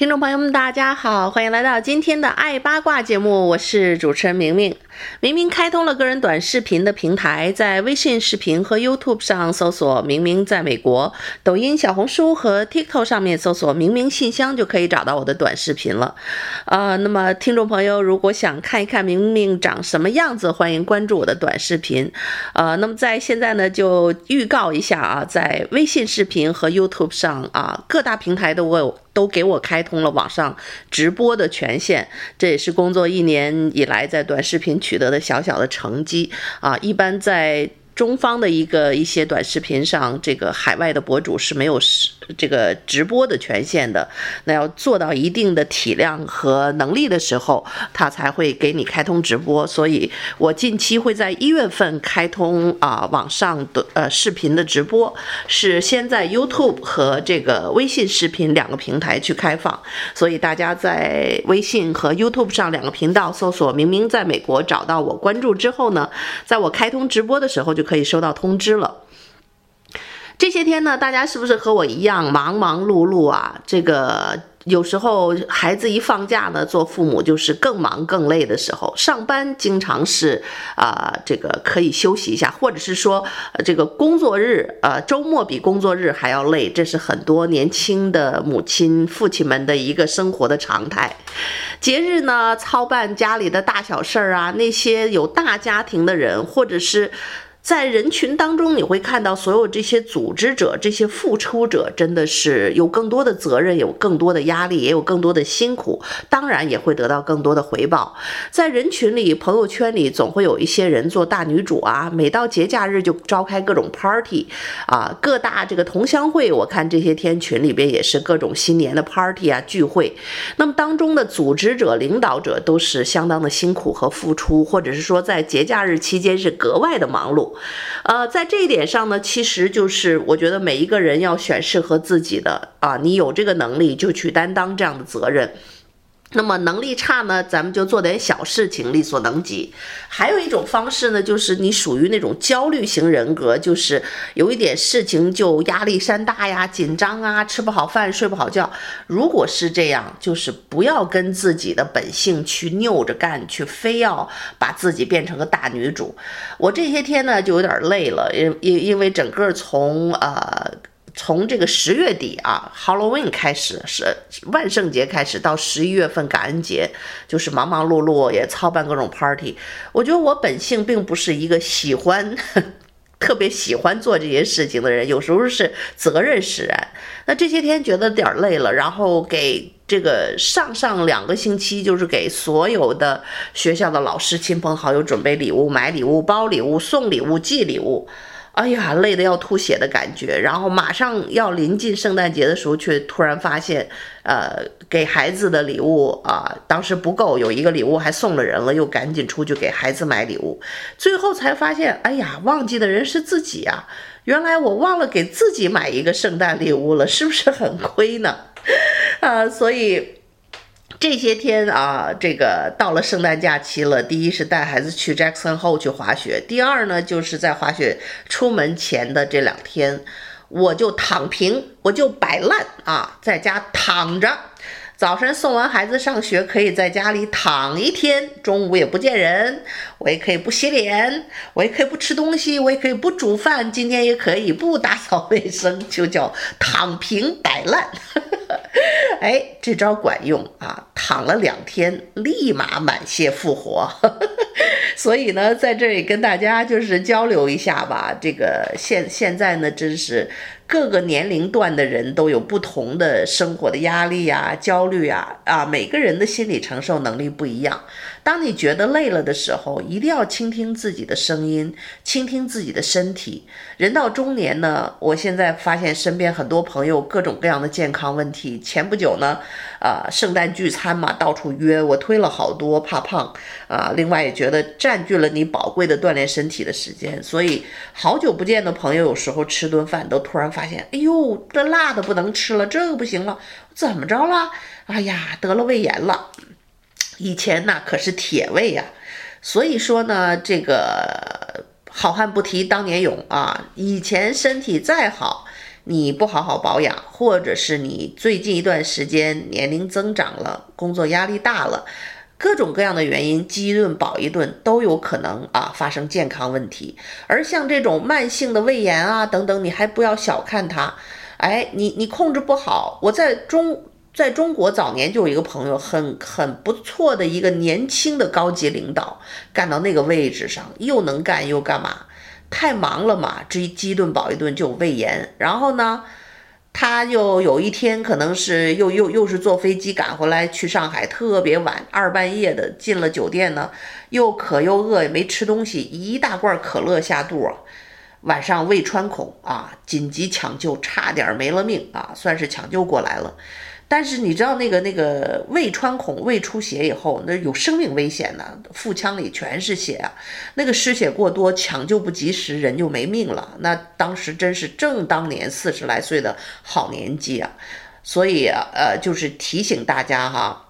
听众朋友们，大家好，欢迎来到今天的爱八卦节目，我是主持人明明。明明开通了个人短视频的平台，在微信视频和 YouTube 上搜索“明明在美国”，抖音、小红书和 TikTok 上面搜索“明明信箱”就可以找到我的短视频了。呃，那么听众朋友如果想看一看明明长什么样子，欢迎关注我的短视频。呃，那么在现在呢，就预告一下啊，在微信视频和 YouTube 上啊，各大平台都我都给我开通了网上直播的权限，这也是工作一年以来在短视频取得的小小的成绩啊！一般在中方的一个一些短视频上，这个海外的博主是没有这个直播的权限的。那要做到一定的体量和能力的时候，他才会给你开通直播。所以我近期会在一月份开通啊网上的呃视频的直播，是先在 YouTube 和这个微信视频两个平台去开放。所以大家在微信和 YouTube 上两个频道搜索“明明在美国”，找到我关注之后呢，在我开通直播的时候就可以收到通知了。这些天呢，大家是不是和我一样忙忙碌碌啊？这个有时候孩子一放假呢，做父母就是更忙更累的时候。上班经常是啊、这个可以休息一下，或者是说这个工作日，呃，周末比工作日还要累，这是很多年轻的母亲、父亲们的一个生活的常态。节日呢，操办家里的大小事儿啊，那些有大家庭的人，或者是。在人群当中，你会看到所有这些组织者、这些付出者，真的是有更多的责任，有更多的压力，也有更多的辛苦，当然也会得到更多的回报。在人群里、朋友圈里，总会有一些人做大女主啊，每到节假日就召开各种 party 啊，各大这个同乡会，我看这些天群里边也是各种新年的 party 啊聚会。那么当中的组织者、领导者都是相当的辛苦和付出，或者是说在节假日期间是格外的忙碌。呃，在这一点上呢，其实就是我觉得每一个人要选适合自己的啊，你有这个能力就去担当这样的责任。那么能力差呢，咱们就做点小事情，力所能及。还有一种方式呢，就是你属于那种焦虑型人格，就是有一点事情就压力山大呀，紧张啊，吃不好饭，睡不好觉。如果是这样，就是不要跟自己的本性去拗着干，去非要把自己变成个大女主。我这些天呢，就有点累了，因因因为整个从呃。从这个十月底啊，Halloween 开始，是万圣节开始，到十一月份感恩节，就是忙忙碌碌，也操办各种 party。我觉得我本性并不是一个喜欢，特别喜欢做这些事情的人，有时候是责任使然。那这些天觉得点累了，然后给这个上上两个星期，就是给所有的学校的老师、亲朋好友准备礼物、买礼物、包礼物、送礼物、寄礼物。哎呀，累得要吐血的感觉，然后马上要临近圣诞节的时候，却突然发现，呃，给孩子的礼物啊，当时不够，有一个礼物还送了人了，又赶紧出去给孩子买礼物，最后才发现，哎呀，忘记的人是自己啊！原来我忘了给自己买一个圣诞礼物了，是不是很亏呢？啊，所以。这些天啊，这个到了圣诞假期了。第一是带孩子去 Jackson Hole 去滑雪，第二呢，就是在滑雪出门前的这两天，我就躺平，我就摆烂啊，在家躺着。早晨送完孩子上学，可以在家里躺一天，中午也不见人，我也可以不洗脸，我也可以不吃东西，我也可以不煮饭，今天也可以不打扫卫生，就叫躺平摆烂。哎，这招管用啊！躺了两天，立马满血复活。所以呢，在这里跟大家就是交流一下吧。这个现现在呢，真是。各个年龄段的人都有不同的生活的压力呀、焦虑呀，啊，每个人的心理承受能力不一样。当你觉得累了的时候，一定要倾听自己的声音，倾听自己的身体。人到中年呢，我现在发现身边很多朋友各种各样的健康问题。前不久呢，啊，圣诞聚餐嘛，到处约，我推了好多，怕胖啊。另外也觉得占据了你宝贵的锻炼身体的时间，所以好久不见的朋友，有时候吃顿饭都突然发发现，哎呦，这辣的不能吃了，这个不行了，怎么着了？哎呀，得了胃炎了。以前那可是铁胃呀，所以说呢，这个好汉不提当年勇啊。以前身体再好，你不好好保养，或者是你最近一段时间年龄增长了，工作压力大了，各种各样的原因，饥一顿饱一顿都有可能啊发生健康问题。而像这种慢性的胃炎啊等等，你还不要小看它，哎，你你控制不好，我在中。在中国早年就有一个朋友，很很不错的一个年轻的高级领导，干到那个位置上，又能干又干嘛？太忙了嘛，这一饥一顿饱一顿就有胃炎。然后呢，他又有一天可能是又又又是坐飞机赶回来去上海，特别晚，二半夜的进了酒店呢，又渴又饿，也没吃东西，一大罐可乐下肚，晚上胃穿孔啊，紧急抢救，差点没了命啊，算是抢救过来了。但是你知道那个那个胃穿孔、胃出血以后，那有生命危险的，腹腔里全是血啊，那个失血过多，抢救不及时，人就没命了。那当时真是正当年四十来岁的好年纪啊，所以呃，就是提醒大家哈，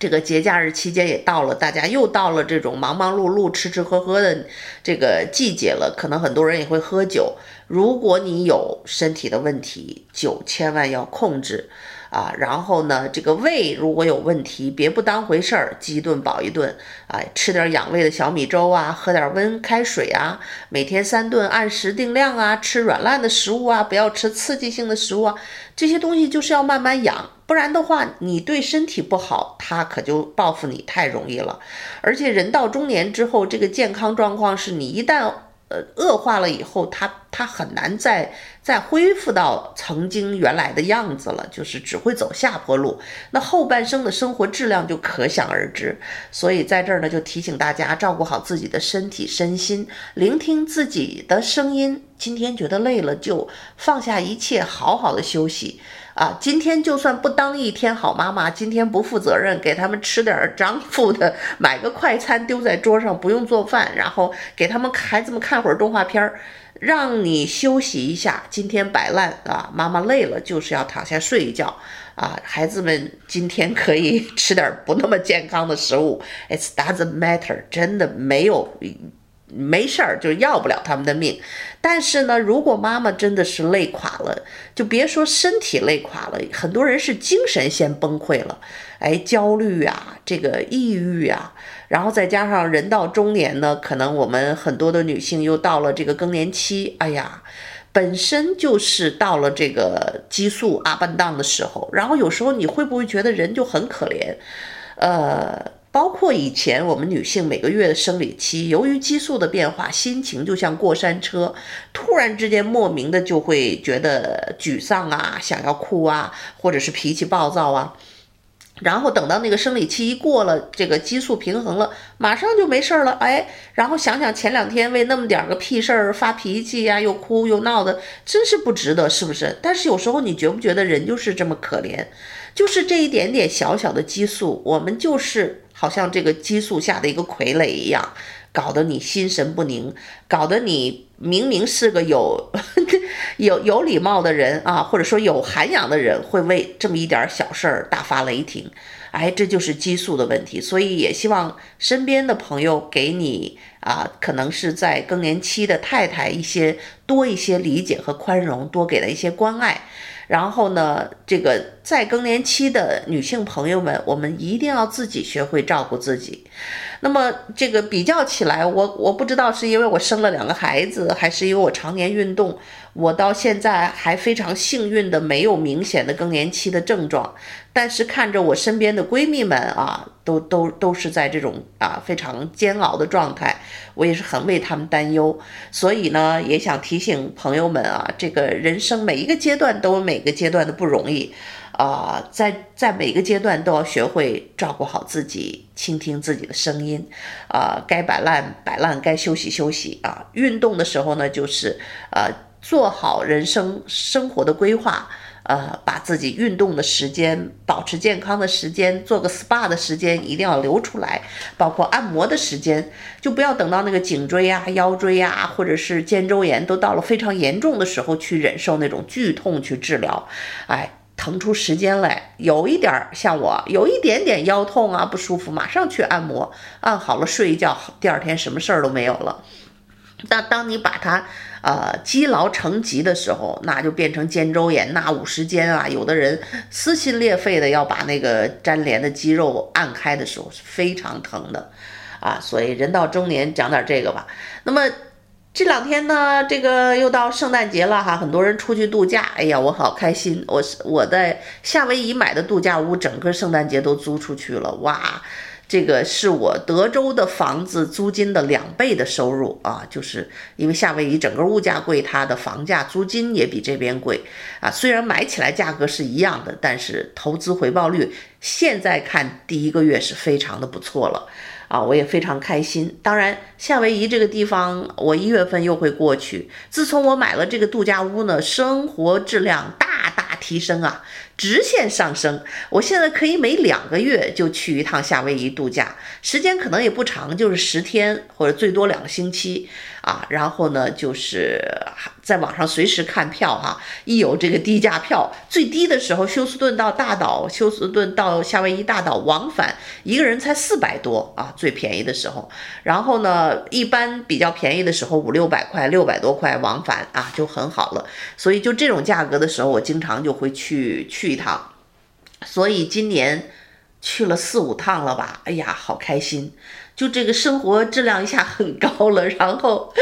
这个节假日期间也到了，大家又到了这种忙忙碌碌、吃吃喝喝的这个季节了，可能很多人也会喝酒。如果你有身体的问题，酒千万要控制。啊，然后呢，这个胃如果有问题，别不当回事儿，饥一顿饱一顿，哎，吃点养胃的小米粥啊，喝点温开水啊，每天三顿按时定量啊，吃软烂的食物啊，不要吃刺激性的食物啊，这些东西就是要慢慢养，不然的话，你对身体不好，他可就报复你太容易了。而且人到中年之后，这个健康状况是你一旦。呃，恶化了以后，他他很难再再恢复到曾经原来的样子了，就是只会走下坡路。那后半生的生活质量就可想而知。所以在这儿呢，就提醒大家照顾好自己的身体身心，聆听自己的声音。今天觉得累了，就放下一切，好好的休息。啊，今天就算不当一天好妈妈，今天不负责任，给他们吃点张副的 买个快餐丢在桌上，不用做饭，然后给他们孩子们看会儿动画片儿，让你休息一下。今天摆烂啊，妈妈累了，就是要躺下睡一觉啊。孩子们今天可以吃点不那么健康的食物，it doesn't matter，真的没有。没事儿，就要不了他们的命。但是呢，如果妈妈真的是累垮了，就别说身体累垮了，很多人是精神先崩溃了，哎，焦虑啊，这个抑郁啊，然后再加上人到中年呢，可能我们很多的女性又到了这个更年期，哎呀，本身就是到了这个激素 up and down 的时候，然后有时候你会不会觉得人就很可怜？呃。包括以前我们女性每个月的生理期，由于激素的变化，心情就像过山车，突然之间莫名的就会觉得沮丧啊，想要哭啊，或者是脾气暴躁啊。然后等到那个生理期一过了，这个激素平衡了，马上就没事儿了。哎，然后想想前两天为那么点个屁事儿发脾气呀，又哭又闹的，真是不值得，是不是？但是有时候你觉不觉得人就是这么可怜？就是这一点点小小的激素，我们就是。好像这个激素下的一个傀儡一样，搞得你心神不宁，搞得你明明是个有 有有礼貌的人啊，或者说有涵养的人，会为这么一点小事儿大发雷霆。哎，这就是激素的问题。所以也希望身边的朋友给你啊，可能是在更年期的太太一些多一些理解和宽容，多给了一些关爱。然后呢，这个在更年期的女性朋友们，我们一定要自己学会照顾自己。那么这个比较起来，我我不知道是因为我生了两个孩子，还是因为我常年运动，我到现在还非常幸运的没有明显的更年期的症状。但是看着我身边的闺蜜们啊，都都都是在这种啊非常煎熬的状态，我也是很为她们担忧。所以呢，也想提醒朋友们啊，这个人生每一个阶段都有每个阶段的不容易。啊，在在每个阶段都要学会照顾好自己，倾听自己的声音，啊，该摆烂摆烂，该休息休息啊。运动的时候呢，就是呃做好人生生活的规划，呃，把自己运动的时间、保持健康的时间、做个 SPA 的时间一定要留出来，包括按摩的时间，就不要等到那个颈椎呀、腰椎呀，或者是肩周炎都到了非常严重的时候去忍受那种剧痛去治疗，哎。腾出时间来，有一点儿像我，有一点点腰痛啊，不舒服，马上去按摩，按好了睡一觉，第二天什么事儿都没有了。但当你把它呃积劳成疾的时候，那就变成肩周炎，那五十肩啊，有的人撕心裂肺的要把那个粘连的肌肉按开的时候是非常疼的啊。所以人到中年讲点这个吧。那么。这两天呢，这个又到圣诞节了哈，很多人出去度假，哎呀，我好开心！我是我在夏威夷买的度假屋，整个圣诞节都租出去了，哇，这个是我德州的房子租金的两倍的收入啊！就是因为夏威夷整个物价贵，它的房价租金也比这边贵啊。虽然买起来价格是一样的，但是投资回报率现在看第一个月是非常的不错了。啊，我也非常开心。当然，夏威夷这个地方，我一月份又会过去。自从我买了这个度假屋呢，生活质量大大提升啊，直线上升。我现在可以每两个月就去一趟夏威夷度假，时间可能也不长，就是十天或者最多两个星期。啊，然后呢，就是在网上随时看票哈，一有这个低价票，最低的时候，休斯顿到大岛，休斯顿到夏威夷大岛往返，一个人才四百多啊，最便宜的时候。然后呢，一般比较便宜的时候五六百块，六百多块往返啊，就很好了。所以就这种价格的时候，我经常就会去去一趟。所以今年去了四五趟了吧，哎呀，好开心。就这个生活质量一下很高了，然后，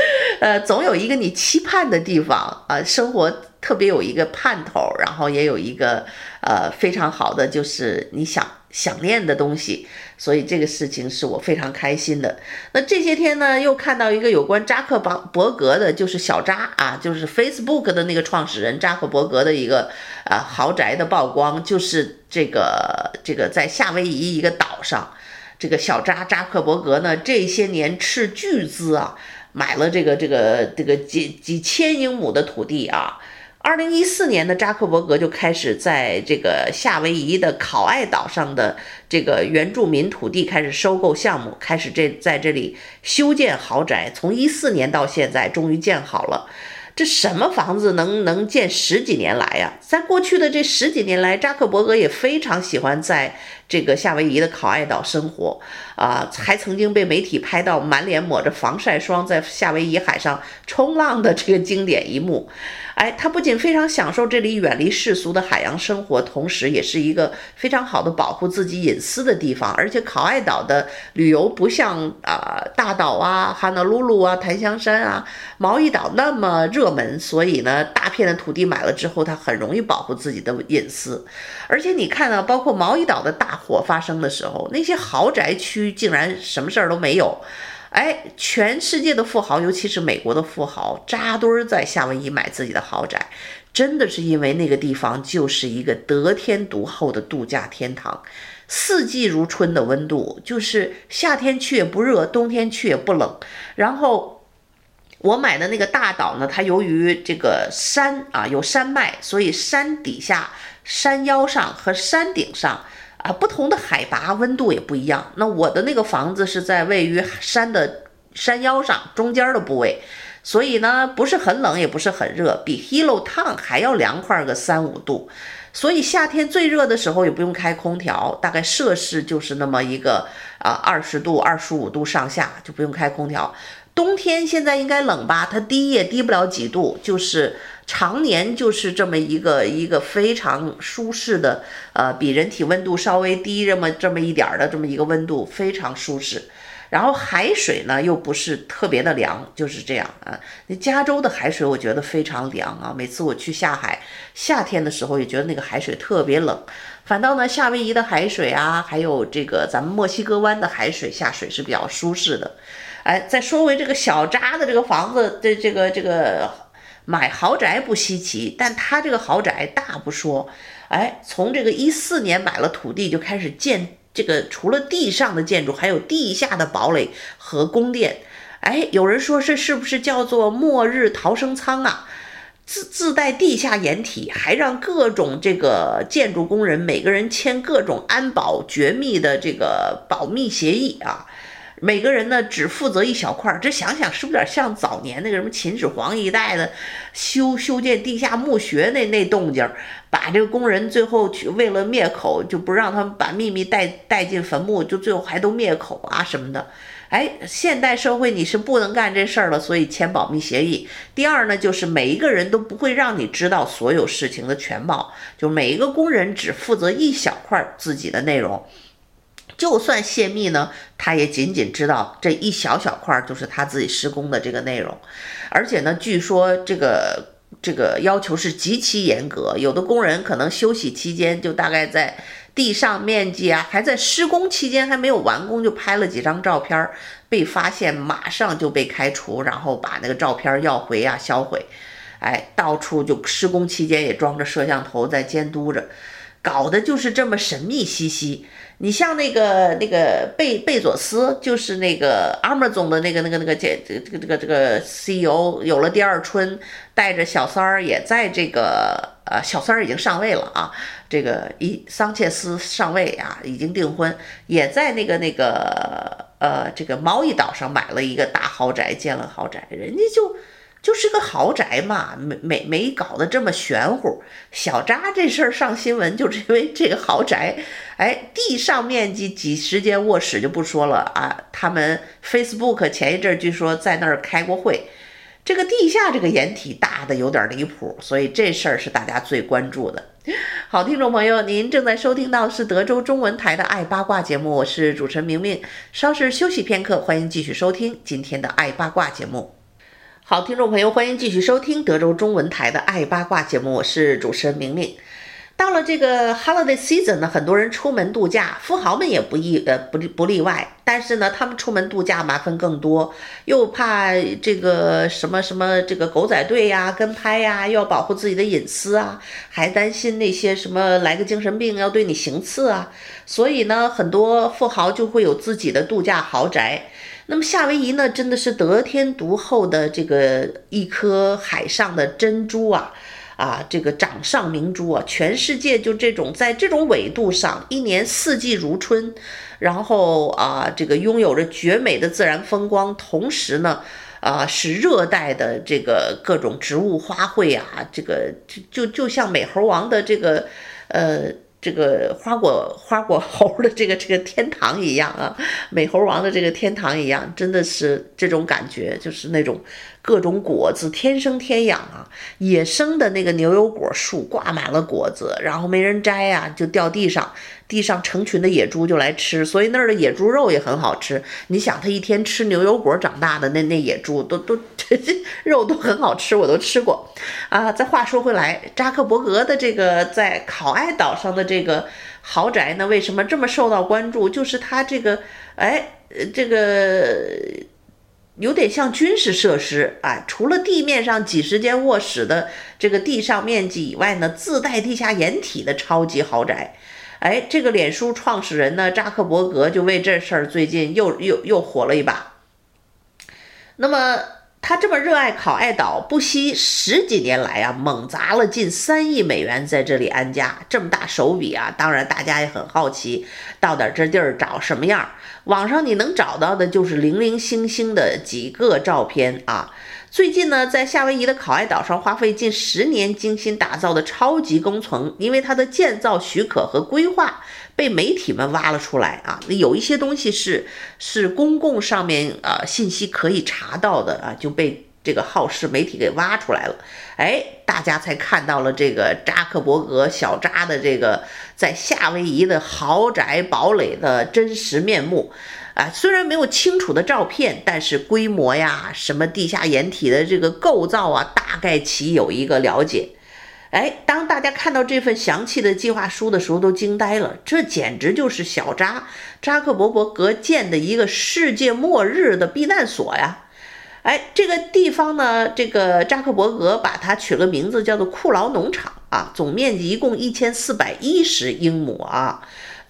呃，总有一个你期盼的地方啊，生活特别有一个盼头，然后也有一个呃非常好的就是你想想念的东西，所以这个事情是我非常开心的。那这些天呢，又看到一个有关扎克伯格的，就是小扎啊，就是 Facebook 的那个创始人扎克伯格的一个啊豪宅的曝光，就是这个这个在夏威夷一个岛上。这个小扎扎克伯格呢，这些年斥巨资啊，买了这个这个这个几几千英亩的土地啊。二零一四年的扎克伯格就开始在这个夏威夷的考爱岛上的这个原住民土地开始收购项目，开始这在这里修建豪宅。从一四年到现在，终于建好了。这什么房子能能建十几年来呀？在过去的这十几年来，扎克伯格也非常喜欢在这个夏威夷的考爱岛生活啊，还曾经被媒体拍到满脸抹着防晒霜在夏威夷海上冲浪的这个经典一幕。哎，他不仅非常享受这里远离世俗的海洋生活，同时也是一个非常好的保护自己隐私的地方。而且考爱岛的旅游不像啊、大岛啊、哈纳鲁鲁啊、檀香山啊、毛伊岛那么热门，所以呢，大片的土地买了之后，他很容易保护自己的隐私。而且你看呢，包括毛伊岛的大火发生的时候，那些豪宅区竟然什么事儿都没有。哎，全世界的富豪，尤其是美国的富豪，扎堆儿在夏威夷买自己的豪宅，真的是因为那个地方就是一个得天独厚的度假天堂，四季如春的温度，就是夏天去也不热，冬天去也不冷。然后我买的那个大岛呢，它由于这个山啊有山脉，所以山底下、山腰上和山顶上。啊，不同的海拔温度也不一样。那我的那个房子是在位于山的山腰上中间的部位，所以呢，不是很冷，也不是很热，比 Hilo Town 还要凉快个三五度。所以夏天最热的时候也不用开空调，大概摄氏就是那么一个啊二十度、二十五度上下，就不用开空调。冬天现在应该冷吧？它低也低不了几度，就是。常年就是这么一个一个非常舒适的，呃，比人体温度稍微低这么这么一点儿的这么一个温度，非常舒适。然后海水呢又不是特别的凉，就是这样啊。那加州的海水我觉得非常凉啊，每次我去下海，夏天的时候也觉得那个海水特别冷。反倒呢，夏威夷的海水啊，还有这个咱们墨西哥湾的海水下水是比较舒适的。哎，再说回这个小扎的这个房子这这个这个买豪宅不稀奇，但他这个豪宅大不说，哎，从这个一四年买了土地就开始建这个，除了地上的建筑，还有地下的堡垒和宫殿。哎，有人说这是不是叫做末日逃生舱啊？自自带地下掩体，还让各种这个建筑工人每个人签各种安保绝密的这个保密协议啊。每个人呢只负责一小块儿，这想想是不是有点像早年那个什么秦始皇一代的修修建地下墓穴那那动静儿？把这个工人最后去为了灭口，就不让他们把秘密带带进坟墓，就最后还都灭口啊什么的。哎，现代社会你是不能干这事儿了，所以签保密协议。第二呢，就是每一个人都不会让你知道所有事情的全貌，就每一个工人只负责一小块自己的内容。就算泄密呢，他也仅仅知道这一小小块，就是他自己施工的这个内容。而且呢，据说这个这个要求是极其严格，有的工人可能休息期间就大概在地上面积啊，还在施工期间还没有完工就拍了几张照片，被发现马上就被开除，然后把那个照片要回啊销毁。哎，到处就施工期间也装着摄像头在监督着，搞得就是这么神秘兮兮。你像那个那个贝贝佐斯，就是那个 Amazon 的那个那个那个这这个这个这个 CEO，有了第二春，带着小三儿也在这个呃小三儿已经上位了啊，这个一桑切斯上位啊，已经订婚，也在那个那个呃这个毛伊岛上买了一个大豪宅，建了豪宅，人家就。就是个豪宅嘛，没没没搞得这么玄乎。小扎这事儿上新闻，就是因为这个豪宅，哎，地上面积几十间卧室就不说了啊。他们 Facebook 前一阵据说在那儿开过会，这个地下这个掩体大的有点离谱，所以这事儿是大家最关注的。好，听众朋友，您正在收听到是德州中文台的爱八卦节目，我是主持人明明。稍事休息片刻，欢迎继续收听今天的爱八卦节目。好，听众朋友，欢迎继续收听德州中文台的《爱八卦》节目，我是主持人明明。到了这个 holiday season 呢，很多人出门度假，富豪们也不意呃不不例外。但是呢，他们出门度假麻烦更多，又怕这个什么什么这个狗仔队呀、跟拍呀，又要保护自己的隐私啊，还担心那些什么来个精神病要对你行刺啊。所以呢，很多富豪就会有自己的度假豪宅。那么夏威夷呢，真的是得天独厚的这个一颗海上的珍珠啊，啊，这个掌上明珠啊，全世界就这种在这种纬度上，一年四季如春，然后啊，这个拥有着绝美的自然风光，同时呢，啊，是热带的这个各种植物花卉啊，这个就就就像美猴王的这个呃。这个花果花果猴的这个这个天堂一样啊，美猴王的这个天堂一样，真的是这种感觉，就是那种。各种果子天生天养啊，野生的那个牛油果树挂满了果子，然后没人摘呀、啊，就掉地上，地上成群的野猪就来吃，所以那儿的野猪肉也很好吃。你想，它一天吃牛油果长大的那那野猪都都这这 肉都很好吃，我都吃过啊。再话说回来，扎克伯格的这个在考爱岛上的这个豪宅呢，为什么这么受到关注？就是它这个，哎，这个。有点像军事设施啊，除了地面上几十间卧室的这个地上面积以外呢，自带地下掩体的超级豪宅。哎，这个脸书创始人呢，扎克伯格就为这事儿最近又又又火了一把。那么。他这么热爱考爱岛，不惜十几年来啊，猛砸了近三亿美元在这里安家，这么大手笔啊！当然，大家也很好奇，到底这地儿长什么样？网上你能找到的就是零零星星的几个照片啊。最近呢，在夏威夷的考爱岛上花费近十年精心打造的超级工程，因为它的建造许可和规划。被媒体们挖了出来啊！有一些东西是是公共上面啊信息可以查到的啊，就被这个好事媒体给挖出来了。哎，大家才看到了这个扎克伯格小扎的这个在夏威夷的豪宅堡垒的真实面目啊！虽然没有清楚的照片，但是规模呀、什么地下掩体的这个构造啊，大概其有一个了解。哎，当大家看到这份详细的计划书的时候，都惊呆了。这简直就是小扎扎克伯伯格建的一个世界末日的避难所呀！哎，这个地方呢，这个扎克伯格把它取了名字，叫做库劳农场啊。总面积一共一千四百一十英亩啊，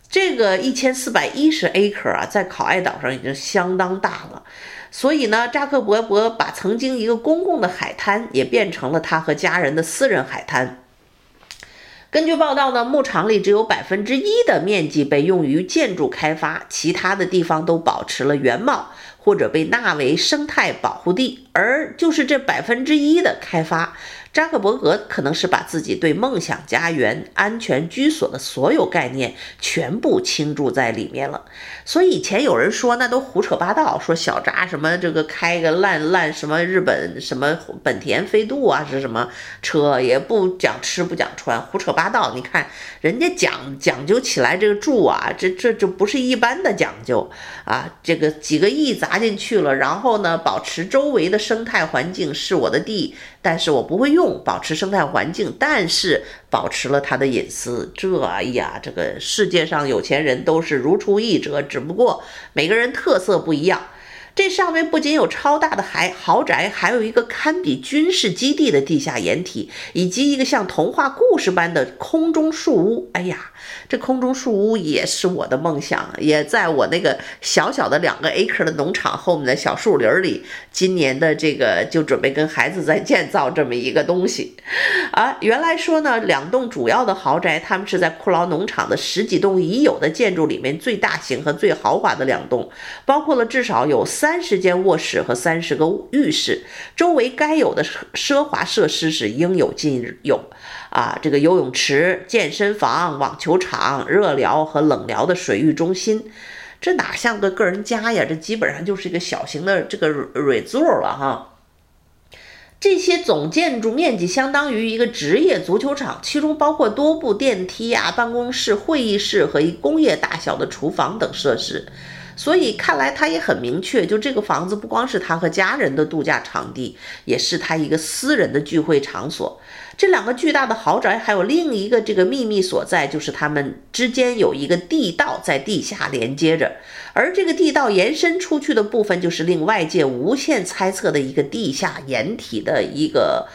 这个一千四百一十 acre 啊，在考爱岛上已经相当大了。所以呢，扎克伯伯把曾经一个公共的海滩也变成了他和家人的私人海滩。根据报道呢，牧场里只有百分之一的面积被用于建筑开发，其他的地方都保持了原貌，或者被纳为生态保护地。而就是这百分之一的开发。扎克伯格可能是把自己对梦想家园、安全居所的所有概念全部倾注在里面了。所以以前有人说那都胡扯八道，说小扎什么这个开个烂烂什么日本什么本田飞度啊是什么车，也不讲吃不讲穿，胡扯八道。你看人家讲讲究起来这个住啊，这这这不是一般的讲究啊，这个几个亿砸进去了，然后呢，保持周围的生态环境是我的地。但是我不会用，保持生态环境，但是保持了他的隐私。这哎呀，这个世界上有钱人都是如出一辙，只不过每个人特色不一样。这上面不仅有超大的海豪宅，还有一个堪比军事基地的地下掩体，以及一个像童话故事般的空中树屋。哎呀，这空中树屋也是我的梦想，也在我那个小小的两个 acre 的农场后面的小树林里。今年的这个就准备跟孩子在建造这么一个东西。啊，原来说呢，两栋主要的豪宅，他们是在库劳农场的十几栋已有的建筑里面最大型和最豪华的两栋，包括了至少有。三十间卧室和三十个浴室，周围该有的奢华设施是应有尽有啊！这个游泳池、健身房、网球场、热疗和冷疗的水域中心，这哪像个个人家呀？这基本上就是一个小型的这个 resort 了哈。这些总建筑面积相当于一个职业足球场，其中包括多部电梯啊、办公室、会议室和一工业大小的厨房等设施。所以看来他也很明确，就这个房子不光是他和家人的度假场地，也是他一个私人的聚会场所。这两个巨大的豪宅还有另一个这个秘密所在，就是它们之间有一个地道在地下连接着，而这个地道延伸出去的部分，就是令外界无限猜测的一个地下掩体的一个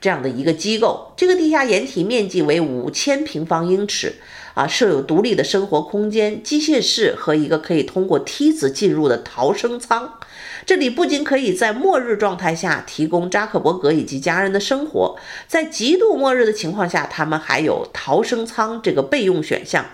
这样的一个机构。这个地下掩体面积为五千平方英尺。啊，设有独立的生活空间、机械室和一个可以通过梯子进入的逃生舱。这里不仅可以在末日状态下提供扎克伯格以及家人的生活，在极度末日的情况下，他们还有逃生舱这个备用选项，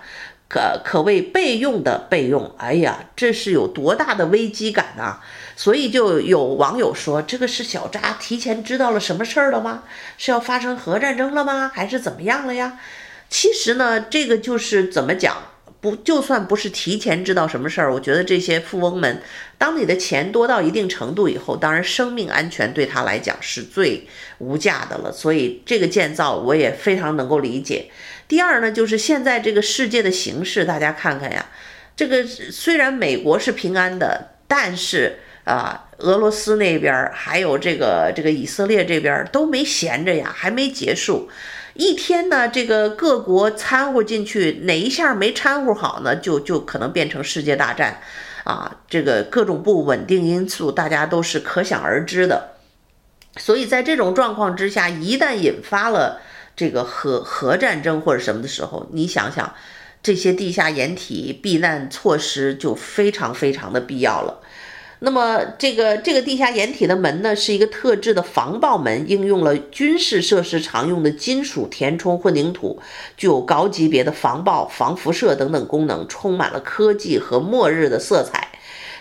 可可谓备用的备用。哎呀，这是有多大的危机感啊！所以就有网友说，这个是小扎提前知道了什么事儿了吗？是要发生核战争了吗？还是怎么样了呀？其实呢，这个就是怎么讲，不就算不是提前知道什么事儿，我觉得这些富翁们，当你的钱多到一定程度以后，当然生命安全对他来讲是最无价的了。所以这个建造我也非常能够理解。第二呢，就是现在这个世界的形势，大家看看呀，这个虽然美国是平安的，但是啊，俄罗斯那边还有这个这个以色列这边都没闲着呀，还没结束。一天呢，这个各国掺和进去，哪一下没掺和好呢？就就可能变成世界大战，啊，这个各种不稳定因素，大家都是可想而知的。所以在这种状况之下，一旦引发了这个核核战争或者什么的时候，你想想，这些地下掩体避难措施就非常非常的必要了。那么，这个这个地下掩体的门呢，是一个特制的防爆门，应用了军事设施常用的金属填充混凝土，具有高级别的防爆、防辐射等等功能，充满了科技和末日的色彩。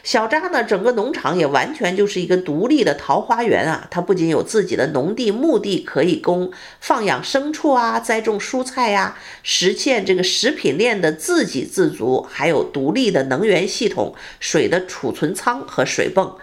小扎呢，整个农场也完全就是一个独立的桃花源啊！它不仅有自己的农地、牧地可以供放养牲畜啊，栽种蔬菜呀、实现这个食品链的自给自足，还有独立的能源系统、水的储存仓和水泵。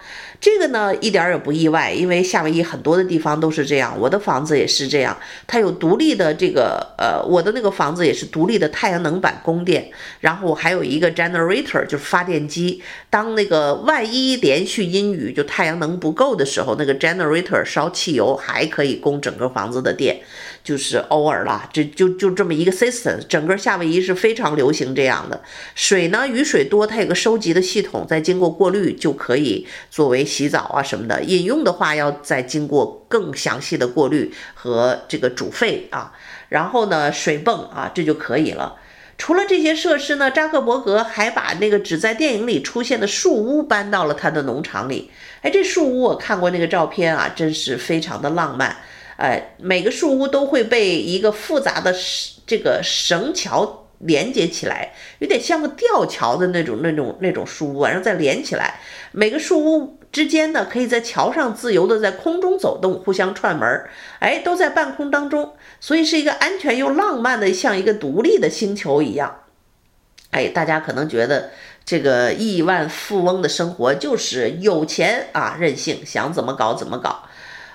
这个呢，一点也不意外，因为夏威夷很多的地方都是这样。我的房子也是这样，它有独立的这个呃，我的那个房子也是独立的太阳能板供电，然后我还有一个 generator，就是发电机。当那个万一连续阴雨，就太阳能不够的时候，那个 generator 烧汽油还可以供整个房子的电，就是偶尔啦，这就就这么一个 system。整个夏威夷是非常流行这样的。水呢，雨水多，它有个收集的系统，再经过过滤就可以作为洗澡啊什么的。饮用的话，要再经过更详细的过滤和这个煮沸啊，然后呢，水泵啊，这就可以了。除了这些设施呢，扎克伯格还把那个只在电影里出现的树屋搬到了他的农场里。哎，这树屋我看过那个照片啊，真是非常的浪漫。哎，每个树屋都会被一个复杂的这个绳桥连接起来，有点像个吊桥的那种、那种、那种树屋，然后再连起来。每个树屋之间呢，可以在桥上自由的在空中走动，互相串门儿。哎，都在半空当中。所以是一个安全又浪漫的，像一个独立的星球一样。哎，大家可能觉得这个亿万富翁的生活就是有钱啊，任性，想怎么搞怎么搞。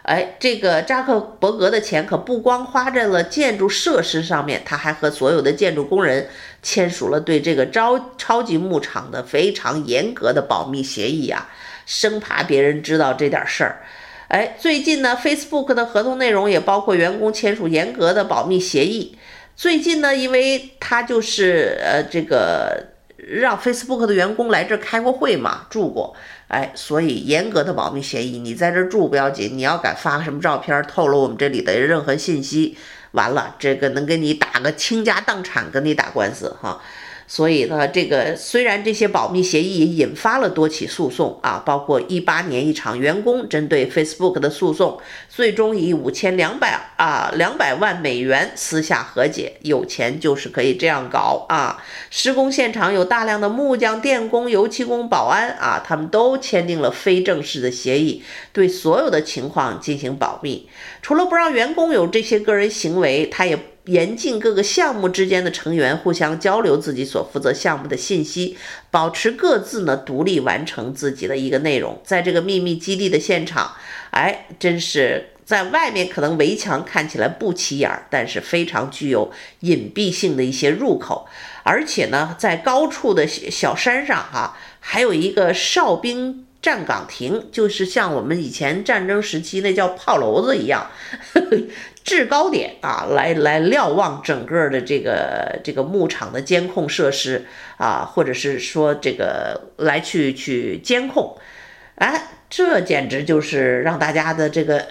哎，这个扎克伯格的钱可不光花在了建筑设施上面，他还和所有的建筑工人签署了对这个超超级牧场的非常严格的保密协议啊，生怕别人知道这点事儿。哎，最近呢，Facebook 的合同内容也包括员工签署严格的保密协议。最近呢，因为他就是呃这个让 Facebook 的员工来这儿开过会嘛，住过，哎，所以严格的保密协议，你在这住不要紧，你要敢发什么照片，透露我们这里的任何信息，完了，这个能给你打个倾家荡产，跟你打官司哈。所以呢，这个虽然这些保密协议也引发了多起诉讼啊，包括一八年一场员工针对 Facebook 的诉讼，最终以五千两百啊两百万美元私下和解。有钱就是可以这样搞啊！施工现场有大量的木匠、电工、油漆工、保安啊，他们都签订了非正式的协议，对所有的情况进行保密。除了不让员工有这些个人行为，他也。严禁各个项目之间的成员互相交流自己所负责项目的信息，保持各自呢独立完成自己的一个内容。在这个秘密基地的现场，哎，真是在外面可能围墙看起来不起眼儿，但是非常具有隐蔽性的一些入口。而且呢，在高处的小山上哈、还有一个哨兵站岗亭，就是像我们以前战争时期那叫炮楼子一样。呵 呵制高点啊，来来瞭望整个的这个这个牧场的监控设施啊，或者是说这个来去去监控，哎，这简直就是让大家的这个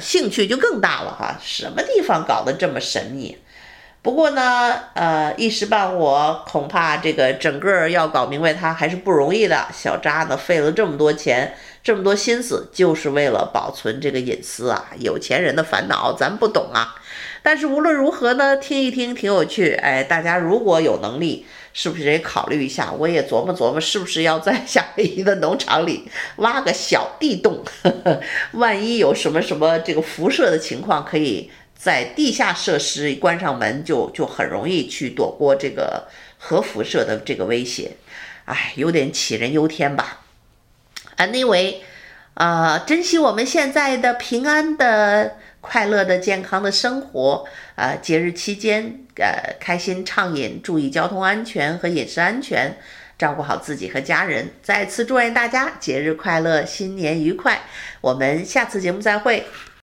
兴趣就更大了哈！什么地方搞得这么神秘？不过呢，呃，一时半会恐怕这个整个要搞明白它还是不容易的。小扎呢，费了这么多钱。这么多心思就是为了保存这个隐私啊！有钱人的烦恼咱不懂啊。但是无论如何呢，听一听挺有趣。哎，大家如果有能力，是不是也考虑一下？我也琢磨琢磨，是不是要在夏威夷的农场里挖个小地洞？呵呵，万一有什么什么这个辐射的情况，可以在地下设施关上门就，就很容易去躲过这个核辐射的这个威胁。哎，有点杞人忧天吧。Anyway，啊、珍惜我们现在的平安的、快乐的、健康的生活。啊、节日期间，呃，开心畅饮，注意交通安全和饮食安全，照顾好自己和家人。再次祝愿大家节日快乐，新年愉快。我们下次节目再会。